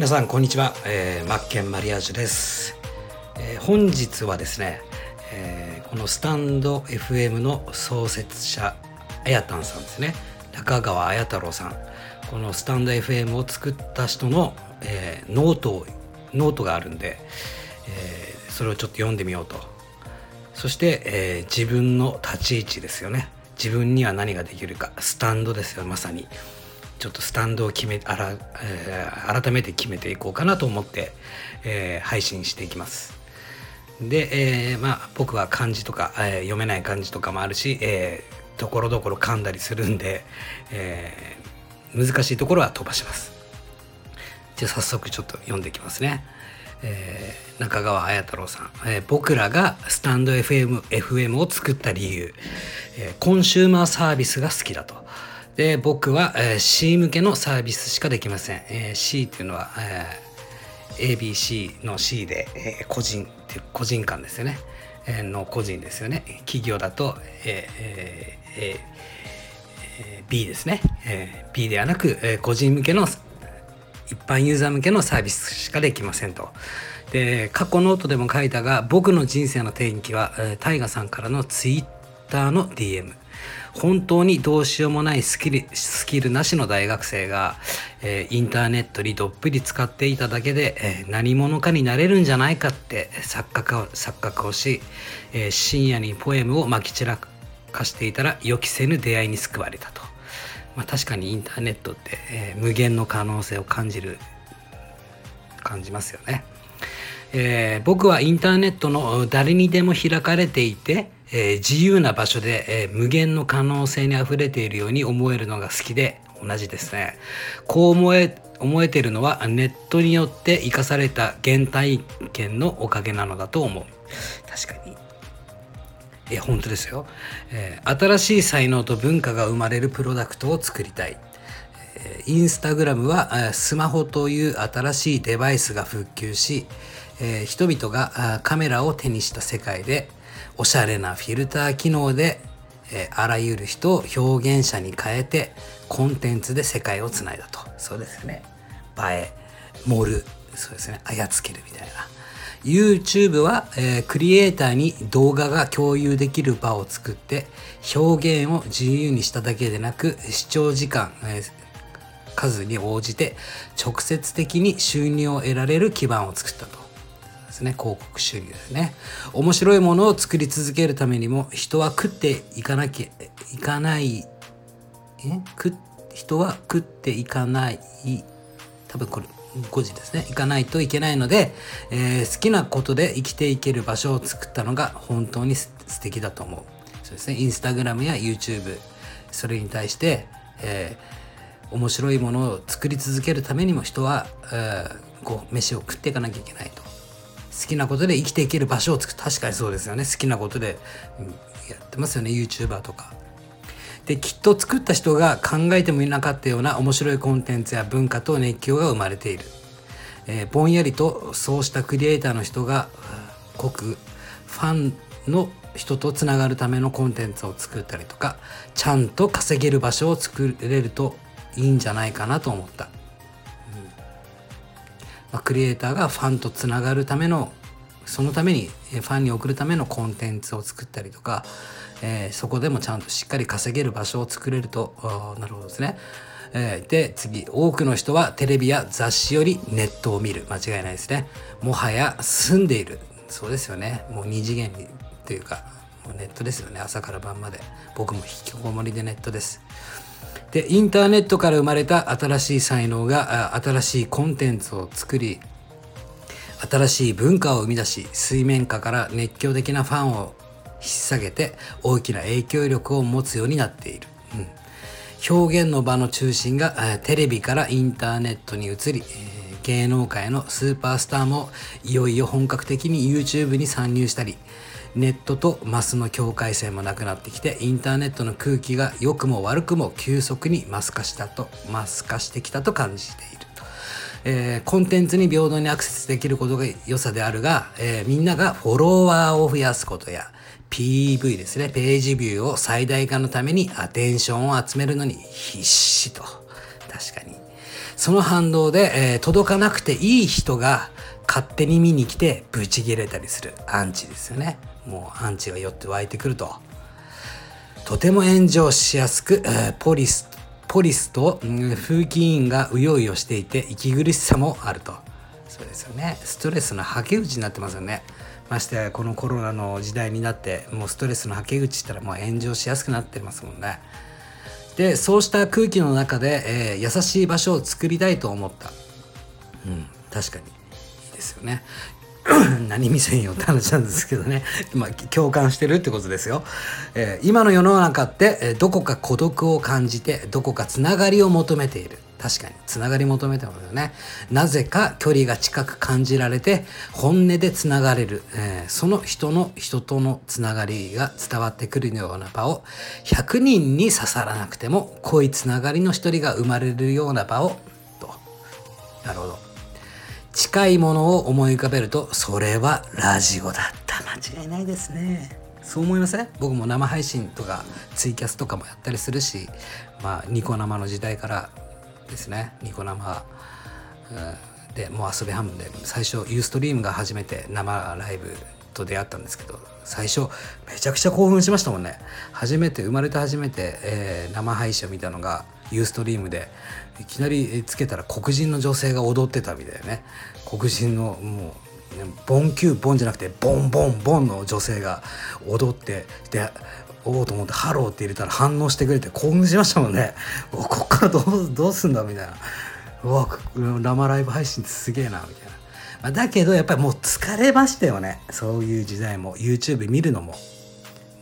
皆さんこんにちは、えー、マッケンマリアージュです、えー本日はですね、えーこのスタンド FM の創設者あやたんさんですね。中川綾太郎さん。このスタンド FM を作った人の、えーノートノートがあるんで、えーそれをちょっと読んでみようと。そして、えー自分の立ち位置ですよね。自分には何ができるか。スタンドですよまさに。ちょっとスタンドを決めあら、えー改めて決めていこうかなと思って、えー配信していきますで、えーまあ僕は漢字とか、えー読めない漢字とかもあるし、えーところどころ噛んだりするんで、えー難しいところは飛ばしますじゃあ早速ちょっと読んでいきますね。えー中川綾太郎さん、えー僕らがスタンド FM, FM を作った理由、えーコンシューマーサービスが好きだと。で僕は、えー C 向けのサービスしかできません。えー C っていうのは、えー ABC の C で、えー個人っていう個人間ですよね。えーの個人ですよね。企業だと、えーえーえー B ですね、えー B ではなく、えー個人向けの一般ユーザー向けのサービスしかできませんと。で過去ノートでも書いたが僕の人生の転機は、えー、タイガさんからのツイッターの DM 本当にどうしようもないスキルスキルなしの大学生が、えーインターネットにどっぷり使っていただけで、えー何者かになれるんじゃないかって錯覚を錯覚をし、えー深夜にポエムをまき散らかしていたら予期せぬ出会いに救われたと。まあ、確かにインターネットって、え無限の可能性を感じる感じますよね。え僕はインターネットの誰にでも開かれていて、えー自由な場所で、えー無限の可能性にあふれているように思えるのが好きで同じですね。こう思え思えているのはネットによって生かされた原体験のおかげなのだと思う。確かにえ本当ですよ、えー新しい才能と文化が生まれるプロダクトを作りたい、えインスタグラムはスマホという新しいデバイスが復旧し、えー人々がカメラを手にした世界でおしゃれなフィルター機能で、えーあらゆる人を表現者に変えてコンテンツで世界をつないだと。そうですね。映え盛る。そうですね。操けるみたいな。YouTube は、えークリエイターに動画が共有できる場を作って表現を自由にしただけでなく視聴時間、えー数に応じて直接的に収入を得られる基盤を作ったと。ですね。広告収入ですね。面白いものを作り続けるためにも人は食っていかなきゃいかない。え？食人は食っていかない。多分これ5時ですね。行かないといけないので、えー好きなことで生きていける場所を作ったのが本当にす素敵だと思う。そうですね。インスタグラムや YouTube それに対して、えー面白いものを作り続けるためにも人は、えーこう飯を食っていかなきゃいけないと。好きなことで生きていける場所を作る。確かにそうですよね。好きなことでやってますよね。YouTuber とか。できっと作った人が考えてもいなかったような面白いコンテンツや文化と熱狂が生まれている、えーぼんやりとそうしたクリエイターの人が濃くファンの人とつながるためのコンテンツを作ったりとかちゃんと稼げる場所を作れるといいんじゃないかなと思った、ま、クリエイターがファンとつながるためのそのためにファンに送るためのコンテンツを作ったりとか、えーそこでもちゃんとしっかり稼げる場所を作れるとなるほどですね。えーで次多くの人はテレビや雑誌よりネットを見る。間違いないですね。もはや住んでいる。そうですよね。もう二次元にというかもうネットですよね。朝から晩まで。僕も引きこもりでネットです。でインターネットから生まれた新しい才能が新しいコンテンツを作り新しい文化を生み出し水面下から熱狂的なファンを引っ提げて大きな影響力を持つようになっている、うん。表現の場の中心がテレビからインターネットに移り、え芸能界のスーパースターもいよいよ本格的に YouTube に参入したりネットとマスの境界線もなくなってきてインターネットの空気が良くも悪くも急速にマス化したとマス化してきたと感じていると。えーコンテンツに平等にアクセスできることが良さであるが、えーみんながフォロワーを増やすことや PV ですねページビューを最大化のためにアテンションを集めるのに必死と。確かに。その反動で、えー、届かなくていい人が勝手に見に来てブチギレたりするアンチですよね。もうアンチが寄って湧いてくると。とても炎上しやすく、ポリスポリスと、風紀委員がうようよしていて息苦しさもあると。そうですよね。ストレスのはけ口になってますよね。ましてやこのコロナの時代になってもうストレスのはけ口ったらもう炎上しやすくなってますもんね。でそうした空気の中で、えー、優しい場所を作りたいと思った。うん確かに。いいですよね。何見せんよって話なんですけどね、まあ、共感してるってことですよ、えー、今の世の中って、え、どこか孤独を感じてどこかつながりを求めている。確かにつながり求めてますよね。なぜか距離が近く感じられて本音でつながれる、えー、その人の人とのつながりが伝わってくるような場を100人に刺さらなくても濃いつながりの一人が生まれるような場をと。なるほど。近いものを思い浮かべるとそれはラジオだった。間違いないですね。そう思いません？僕も生配信とかツイキャスとかもやったりするしまあニコ生の時代からですね。ニコ生、うん、でもう遊び半分で最初ユーストリームが初めて生ライブと出会ったんですけど最初めちゃくちゃ興奮しましたもんね。初めて生まれて初めて、えー、生配信を見たのが Ustream でいきなりつけたら黒人の女性が踊ってたみたいね。黒人のもうボンキューボンじゃなくてボンボンボンの女性が踊ってでおおと思って「ハロー」って入れたら反応してくれて興奮しましたもんね。おこっからどうどうすんだみたいな。うわ生ライブ配信すげえなみたいな、まあ、だけどやっぱりもう疲れましたよね。そういう時代も。YouTube 見るのも。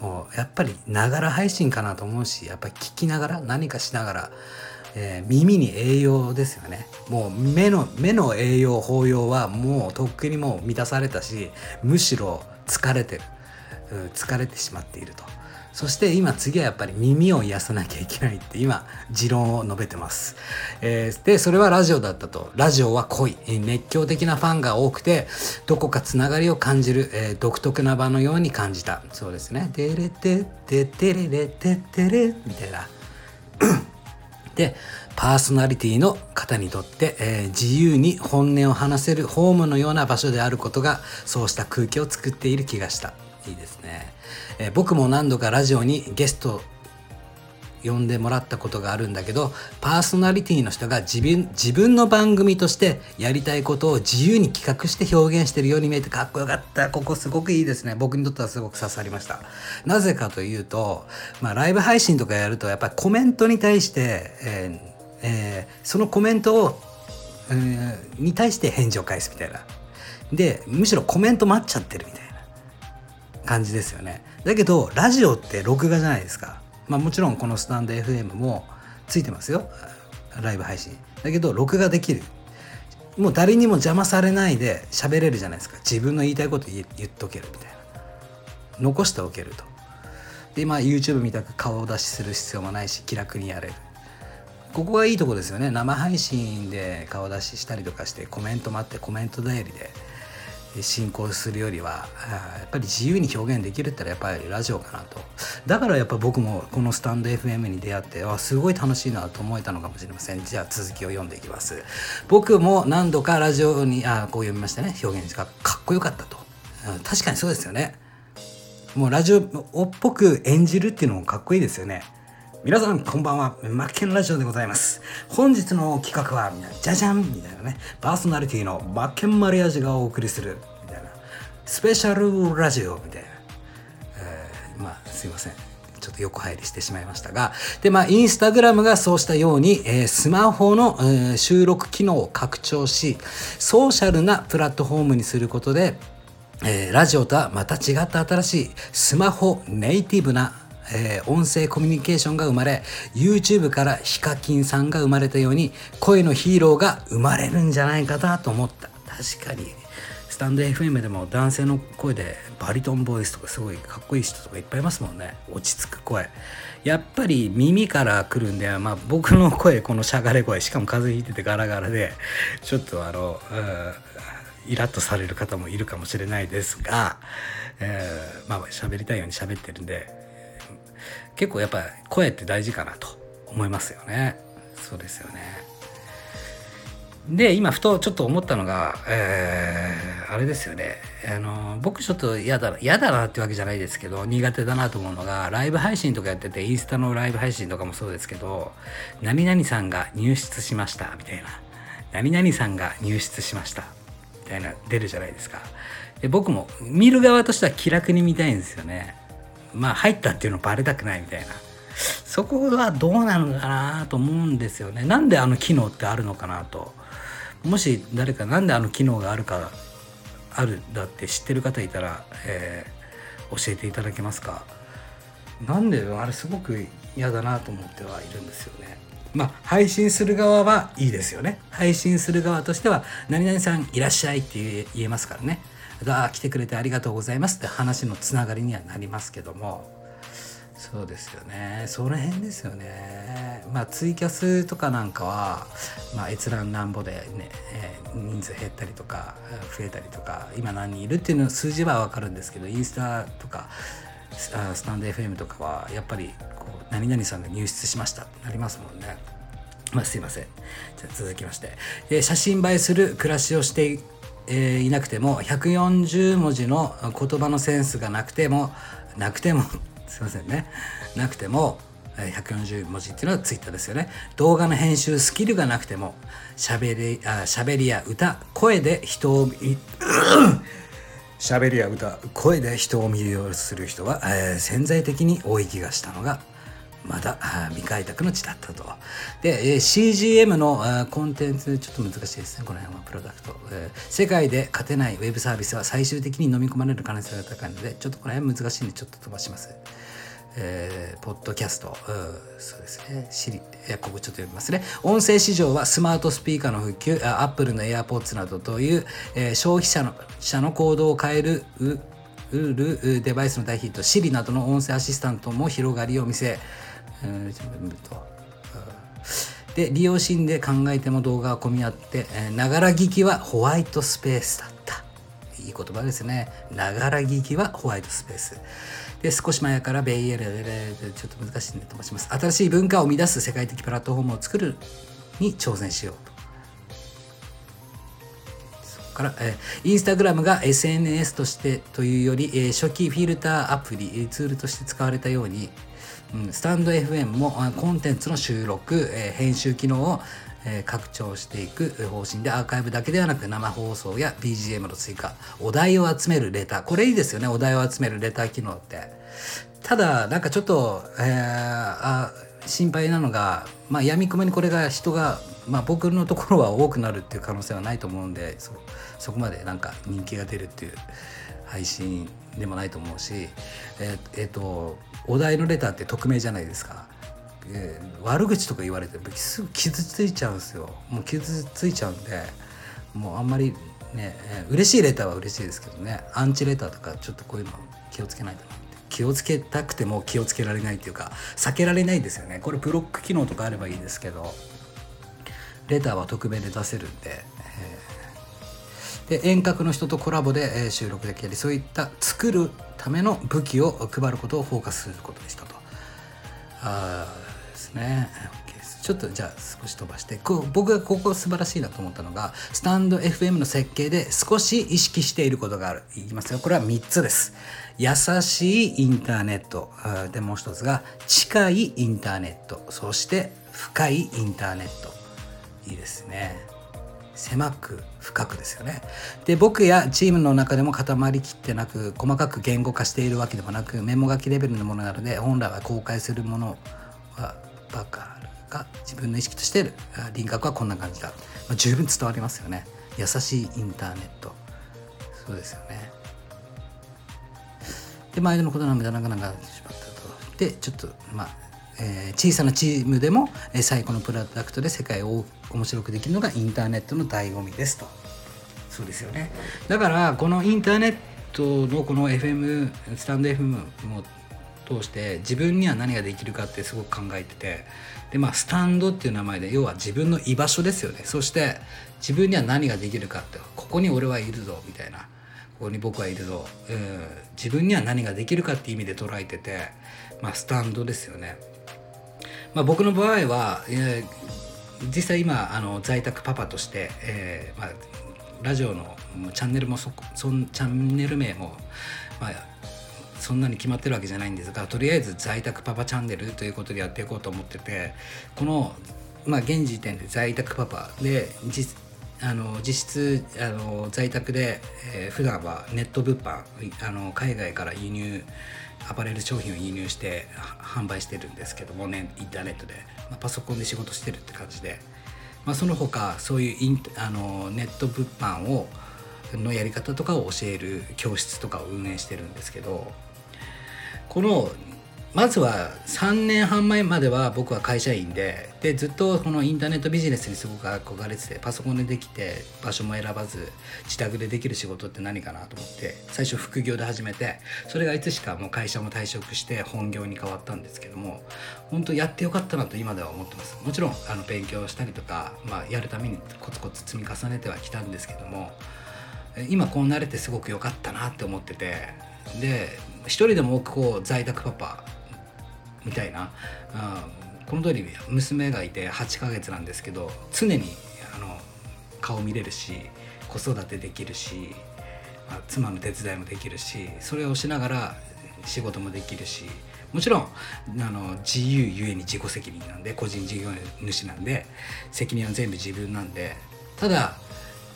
もうやっぱりながら配信かなと思うしやっぱり聞きながら何かしながらえー、耳に栄養ですよね。もう目の目の栄養包容はもうとっくにもう満たされたしむしろ疲れてる、うん疲れてしまっていると。そして今次はやっぱり耳を癒さなきゃいけないって今持論を述べてます、えー、でそれはラジオだったと。ラジオは濃い熱狂的なファンが多くてどこかつながりを感じる、えー、独特な場のように感じた。そうですね「デレテテテレレテテレ」みたいな。でパーソナリティの方にとって、えー、自由に本音を話せるホームのような場所であることがそうした空気を作っている気がした。いいですね、えー、僕も何度かラジオにゲスト呼んでもらったことがあるんだけどパーソナリティの人が自分自分の番組としてやりたいことを自由に企画して表現してるように見えてかっこよかった。ここすごくいいですね。僕にとってはすごく刺さりました。なぜかというと、まあ、ライブ配信とかやるとやっぱりコメントに対して、えーえー、そのコメントを、えー、に対して返事を返すみたいな。でむしろコメント待っちゃってるみたいな感じですよね。だけどラジオって録画じゃないですか。まあもちろんこのスタンド FM もついてますよ。ライブ配信。だけど録画できる。もう誰にも邪魔されないで喋れるじゃないですか。自分の言いたいこと言っとけるみたいな。残しておけると。でまあ YouTube みたく顔出しする必要もないし気楽にやれる。ここがいいとこですよね。生配信で顔出ししたりとかしてコメント待ってコメント代理で進行するよりはやっぱり自由に表現できるって言ったらやっぱりラジオかなと。だからやっぱ僕もこのスタンド FM に出会ってあすごい楽しいなと思えたのかもしれません。じゃあ続きを読んでいきます。僕も何度かラジオにあこう読みましたね。表現がかっこよかったと、うん、確かにそうですよね。もうラジオっぽく演じるっていうのもかっこいいですよね。皆さんこんばんは。マッケンラジオでございます。本日の企画はじゃじゃんみたいなね。パーソナリティのマッケンマリアージがお送りするみたいな。スペシャルラジオみたいな、えー、まあすいません。ちょっと横入りしてしまいましたが。でまあインスタグラムがそうしたように、えー、スマホの、えー、収録機能を拡張しソーシャルなプラットフォームにすることでえー、ラジオとはまた違った新しいスマホネイティブなえー、音声コミュニケーションが生まれ YouTube からヒカキンさんが生まれたように声のヒーローが生まれるんじゃないかなと思った。確かに。スタンド FM でも男性の声でバリトンボイスとかすごいかっこいい人とかいっぱいいますもんね。落ち着く声。やっぱり耳から来るんで、まあ、僕の声このしゃがれ声しかも風邪ひいててガラガラでちょっとあの、イラッとされる方もいるかもしれないですが、えー、まあ喋りたいように喋ってるんで結構やっぱ声って大事かなと思いますよね。そうですよね。で今ふとちょっと思ったのが、えー、あれですよね。あの僕ちょっと嫌だ嫌だなってわけじゃないですけど苦手だなと思うのがライブ配信とかやっててインスタのライブ配信とかもそうですけど何々さんが入室しましたみたいな。何々さんが入室しましたみたいな出るじゃないですか。で僕も見る側としては気楽に見たいんですよね。まあ入ったっていうのバレたくないみたいな。そこはどうなのかなと思うんですよね。なんであの機能ってあるのかなと。もし誰かなんであの機能があるかあるだって知ってる方いたら、えー、教えていただけますか？なんであれすごく嫌だなと思ってはいるんですよね。まあ配信する側はいいですよね。配信する側としては何々さんいらっしゃいって言えますからね。あ来てくれてありがとうございますって話のつながりにはなりますけども。そうですよね。その辺ですよね。まあツイキャスとかなんかは、まあ、閲覧なんぼでね、えー、人数減ったりとか増えたりとか今何人いるっていうの数字は分かるんですけどインスタとかスタンド FM とかはやっぱりこう何々さんが入室しましたってなりますもんね。まあ、すいません。じゃ続きまして、えー、写真映えする暮らしをしてえー、いなくても140文字の言葉のセンスがなくてもなくても すいませんね。なくても140文字っていうのはツイッターですよね。動画の編集スキルがなくてもしゃべりあしゃべりや歌声で人をしゃべりや歌声で人を魅了する人は、えー、潜在的に多い気がしたのがまだ未開拓の地だったと。で、CGM のコンテンツ、ちょっと難しいですね、この辺はプロダクト。世界で勝てないウェブサービスは最終的に飲み込まれる可能性が高いので、ちょっとこの辺難しいんで、ちょっと飛ばします。えー、ポッドキャスト、うん、そうですね、シリ、えここちょっと読みますね。音声市場はスマートスピーカーの普及、アップルの AirPods などという、えー、消費者の者の行動を変えるうるデバイスの大ヒット、Siri などの音声アシスタントも広がりを見せ、で利用シーンで考えても動画は混み合ってながら聞きはホワイトスペースだった。いい言葉ですね。ながら聞きはホワイトスペース。で少し前からベイエルでちょっと難しいんでと申します新しい文化を生み出す世界的プラットフォームを作るに挑戦しようとから、えー、インスタグラムが SNS としてというより、えー、初期フィルターアプリツールとして使われたようにうん、スタンド FM もコンテンツの収録、えー、編集機能を、えー、拡張していく方針でアーカイブだけではなく生放送や BGM の追加お題を集めるレター。これいいですよねお題を集めるレター機能って。ただなんかちょっと、えー、あ心配なのが、まあ、闇雲にこれが人が、まあ、僕のところは多くなるっていう可能性はないと思うんでそこまでなんか人気が出るっていう配信でもないと思うしえっ、ー、えー、とお題のレターって匿名じゃないですか、えー、悪口とか言われてすぐ傷ついちゃうんですよ。もう傷ついちゃうんでもうあんまりね、えー、嬉しいレターは嬉しいですけどね。アンチレターとかちょっとこういうの気をつけないとなって。気をつけたくても気をつけられないっていうか避けられないんですよね。これブロック機能とかあればいいですけど。レターは匿名で出せるんで、えー、で遠隔の人とコラボで、収録できたりそういった作るための武器を配ることをフォーカスすることにしたと。あですね。ちょっとじゃあ少し飛ばしてこ僕がここ素晴らしいなと思ったのがスタンド FM の設計で少し意識していることがある。いきますよ。これは3つです。優しいインターネット。でもう一つが近いインターネット。そして深いインターネット。いいですね。狭く深くですよね。で僕やチームの中でも固まりきってなく細かく言語化しているわけでもなくメモ書きレベルのものなので本来は公開するものはバカが自分の意識としている輪郭はこんな感じだ、まあ、十分伝わりますよね。優しいインターネット。そうですよね。で毎度のことなのでなかなかしまったと。でちょっとまあえー、小さなチームでも、えー、最高のプロダクトで世界を面白くできるのがインターネットの醍醐味ですと。そうですよね。だからこのインターネットのこの FM スタンド FM も通して自分には何ができるかってすごく考えてて。でまあスタンドっていう名前で要は自分の居場所ですよね。そして自分には何ができるかって。ここに俺はいるぞみたいな。ここに僕はいるぞ、うん、自分には何ができるかって意味で捉えててまあスタンドですよね。まあ、僕の場合は、えー、実際今あの在宅パパとして、えーまあ、ラジオのチャンネルもそそんチャンネル名も、まあ、そんなに決まってるわけじゃないんですがとりあえず在宅パパチャンネルということでやっていこうと思っててこの、まあ、現時点で在宅パパで実あの実質あの在宅で、えー、普段はネット物販あの海外から輸入アパレル商品を輸入して販売してるんですけどもねインターネットで、まあ、パソコンで仕事してるって感じで、まあ、その他そういうインあのネット物販をのやり方とかを教える教室とかを運営してるんですけどこのまずは3年半前までは僕は会社員ででずっとこのインターネットビジネスにすごく憧れててパソコンでできて場所も選ばず自宅でできる仕事って何かなと思って最初副業で始めてそれがいつしかもう会社も退職して本業に変わったんですけども本当やってよかったなと今では思ってます。もちろんあの勉強したりとか、まあ、やるためにコツコツ積み重ねてはきたんですけども今こうなれてすごく良かったなって思っててで一人でも多くこう在宅パパみたいな、うん、この通り娘がいて8ヶ月なんですけど常にあの顔見れるし子育てできるし、まあ、妻の手伝いもできるしそれをしながら仕事もできるしもちろんあの自由ゆえに自己責任なんで個人事業主なんで責任は全部自分なんでただ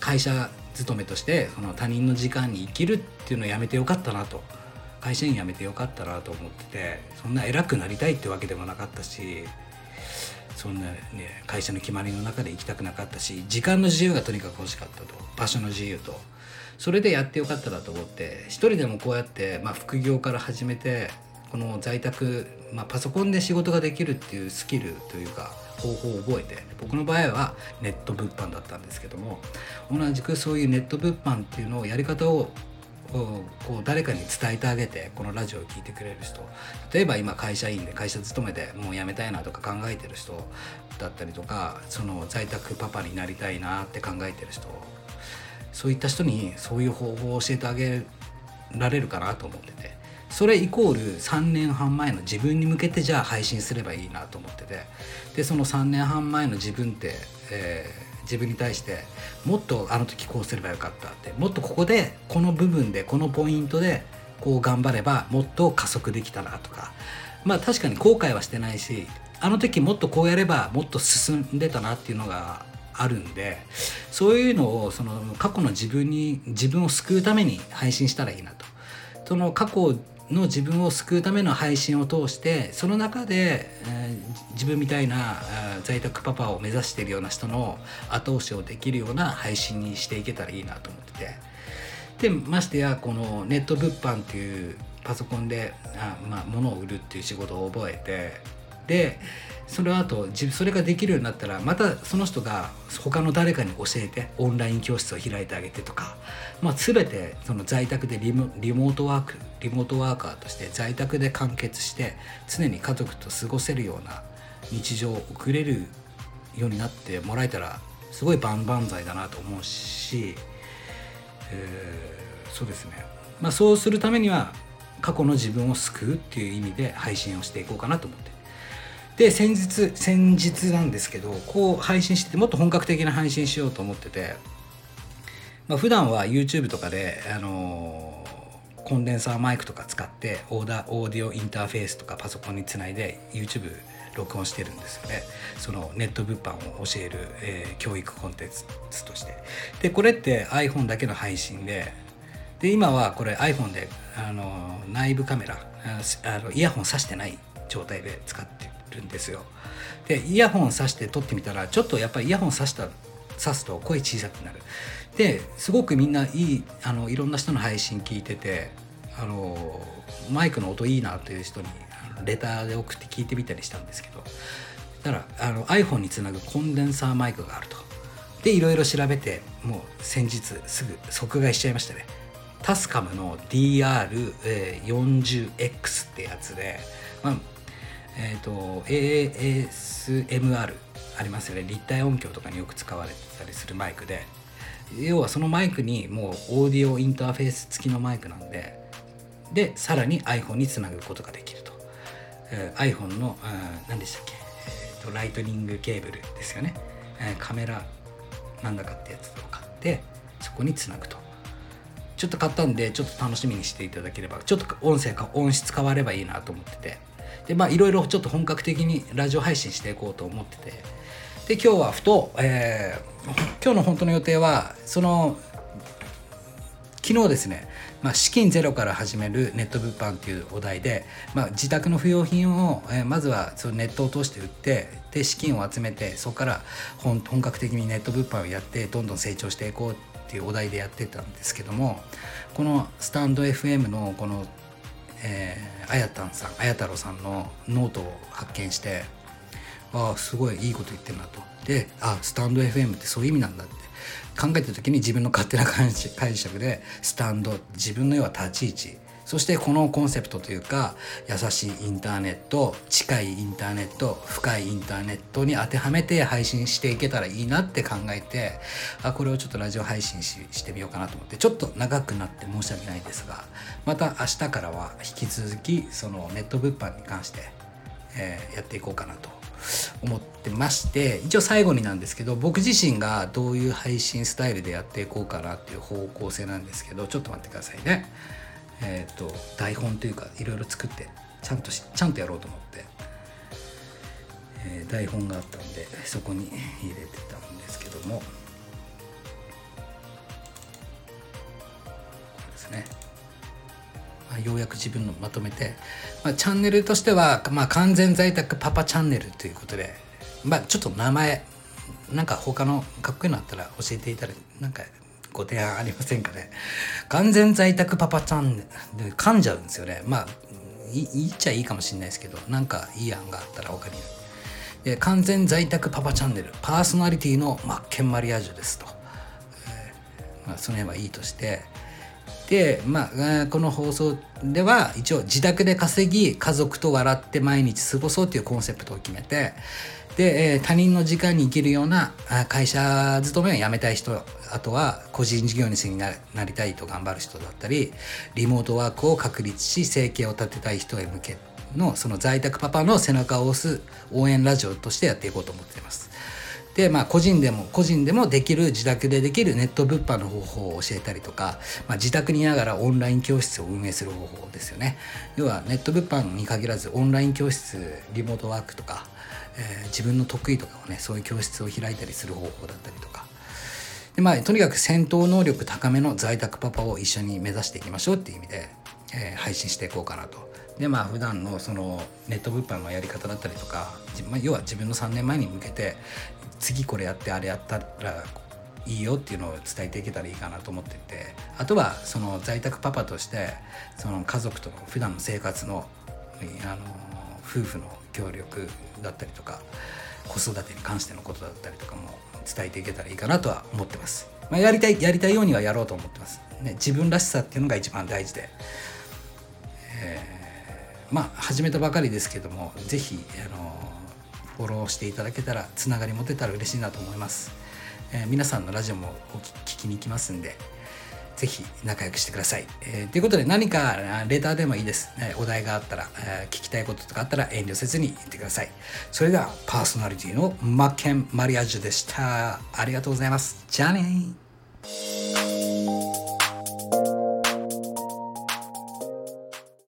会社勤めとしてその他人の時間に生きるっていうのをやめてよかったなと。会社員辞めてよかったなと思っててそんな偉くなりたいってわけでもなかったしそんなね会社の決まりの中で行きたくなかったし時間の自由がとにかく欲しかったと場所の自由と。それでやってよかったなと思って一人でもこうやって、まあ、副業から始めてこの在宅、まあ、パソコンで仕事ができるっていうスキルというか方法を覚えて僕の場合はネット物販だったんですけども同じくそういうネット物販っていうのをやり方をこう誰かに伝えてあげてこのラジオを聴いてくれる人。例えば今会社員で会社勤めてもう辞めたいなとか考えてる人だったりとかその在宅パパになりたいなって考えてる人。そういった人にそういう方法を教えてあげられるかなと思ってて。それイコール3年半前の自分に向けてじゃあ配信すればいいなと思ってて。でその3年半前の自分って、え自分に対してもっとあの時こうすればよかったってもっとここでこの部分でこのポイントでこう頑張ればもっと加速できたなとかまあ確かに後悔はしてないしあの時もっとこうやればもっと進んでたなっていうのがあるんでそういうのをその過去の自分に自分を救うために配信したらいいなと。その過去の自分を救うための配信を通してその中で、えー、自分みたいな在宅パパを目指しているような人の後押しをできるような配信にしていけたらいいなと思ってて。でましてやこのネット物販っていうパソコンであ、まあ、物を売るっていう仕事を覚えてでその後それができるようになったらまたその人が他の誰かに教えてオンライン教室を開いてあげてとか、まあ、全てその在宅でリモリモートワークリモートワーカーとして在宅で完結して常に家族と過ごせるような日常を送れるようになってもらえたらすごい万々歳だなと思うし、えー、そうですね、まあ、そうするためには過去の自分を救うっていう意味で配信をしていこうかなと思ってで先日先日なんですけどこう配信しててもっと本格的な配信しようと思ってて、まあ、普段は YouTube とかで、あの、コンデンサーマイクとか使ってオーダーオーディオインターフェースとかパソコンにつないで YouTube 録音してるんですよね。そのネット物販を教える、えー、教育コンテンツとして。でこれって iPhone だけの配信でで今はこれ iPhone であの内部カメラあのイヤホン挿してない状態で使ってるんですよ。でイヤホン挿して撮ってみたらちょっとやっぱりイヤホン挿した挿すと声小さくなる。ですごくみんないいあのいろんな人の配信聞いててあのマイクの音いいなっていう人にレターで送って聞いてみたりしたんですけど。だからあの iPhone につなぐコンデンサーマイクがあると。でいろいろ調べてもう先日すぐ即買いしちゃいましたね。タスカムの DR40X ってやつで、まあえーと、ASMR ありますよね。立体音響とかによく使われてたりするマイクで。要はそのマイクにもうオーディオインターフェース付きのマイクなんで。でさらに iPhone につなぐことができると、えー、iPhone の、何でしたっけ、えーと、ライトニングケーブルですよね。えー、カメラなんだかってやつを買ってそこにつなぐと。ちょっと買ったんでちょっと楽しみにしていただければちょっと音声か音質変わればいいなと思ってて。でまあいろいろちょっと本格的にラジオ配信していこうと思ってて。で今日はふと、えー、今日の本当の予定はその昨日ですね、まあ、資金ゼロから始めるネット物販っていうお題で、まあ、自宅の不要品を、えー、まずはそのネットを通して売ってで資金を集めてそこから本格的にネット物販をやってどんどん成長していこうっていうお題でやってたんですけどもこのスタンド FM のこの、えー、あやたんさんあや太郎さんのノートを発見してああすごいいいこと言ってるなと。であスタンド FM ってそういう意味なんだって。考えた時に自分の勝手な解釈でスタンド自分の要は立ち位置。そしてこのコンセプトというか優しいインターネット近いインターネット深いインターネットに当てはめて配信していけたらいいなって考えてあこれをちょっとラジオ配信してみようかなと思ってちょっと長くなって申し訳ないんですがまた明日からは引き続きそのネット物販に関して、えー、やっていこうかなと思ってまして一応最後になんですけど僕自身がどういう配信スタイルでやっていこうかなっていう方向性なんですけどちょっと待ってくださいね。え、ー、と台本というかいろいろ作ってちゃんとしちゃんとやろうと思って、えー、台本があったんでそこに入れてたんですけども。こですね。まあ、ようやく自分のまとめて、まあ、チャンネルとしては、まあ、完全在宅パパチャンネルということで、まあ、ちょっと名前なんか他のかっこいいのあったら教えていただなんかご提案ありませんかね。完全在宅パパチャンネル噛んじゃうんですよね。まあ言っちゃいいかもしれないですけどなんかいい案があったら他にで完全在宅パパチャンネル。パーソナリティのマッケンマリアージュですと、まあ、その辺はいいとして。で、まあ、この放送では一応自宅で稼ぎ家族と笑って毎日過ごそうというコンセプトを決めてで、え他人の時間に生きるような会社勤めを辞めたい人あとは個人事業主になりたいと頑張る人だったりリモートワークを確立し生計を立てたい人へ向けのその在宅パパの背中を押す応援ラジオとしてやっていこうと思っています。でまあ個人でも個人でもできる自宅でできるネット物販の方法を教えたりとか、まあ、自宅にいながらオンライン教室を運営する方法ですよね要はネット物販に限らずオンライン教室リモートワークとか、えー、自分の得意とかをねそういう教室を開いたりする方法だったりとか。でまあとにかく戦闘能力高めの在宅パパを一緒に目指していきましょうっていう意味で、えー、配信していこうかなと。でまあ普段のそのネット物販のやり方だったりとか、まあ、要は自分の3年前に向けて次これやってあれやったらいいよっていうのを伝えていけたらいいかなと思っていて。あとはその在宅パパとしてその家族との普段の生活のあの夫婦の協力だったりとか子育てに関してのことだったりとかも伝えていけたらいいかなとは思ってます。まあ、やりたいやりたいようにはやろうと思ってます。ね、自分らしさっていうのが一番大事で、えーまあ始めたばかりですけども是非あのフォローしていただけたらつながり持てたら嬉しいなと思います、えー、皆さんのラジオもお聞きに行きますんでぜひ仲良くしてください。えー、ということで何かレターでもいいです。え、お題があったら、え、聞きたいこととかあったら遠慮せずに言ってください。それではパーソナリティのマッケン・マリアージュでした。ありがとうございます。じゃあね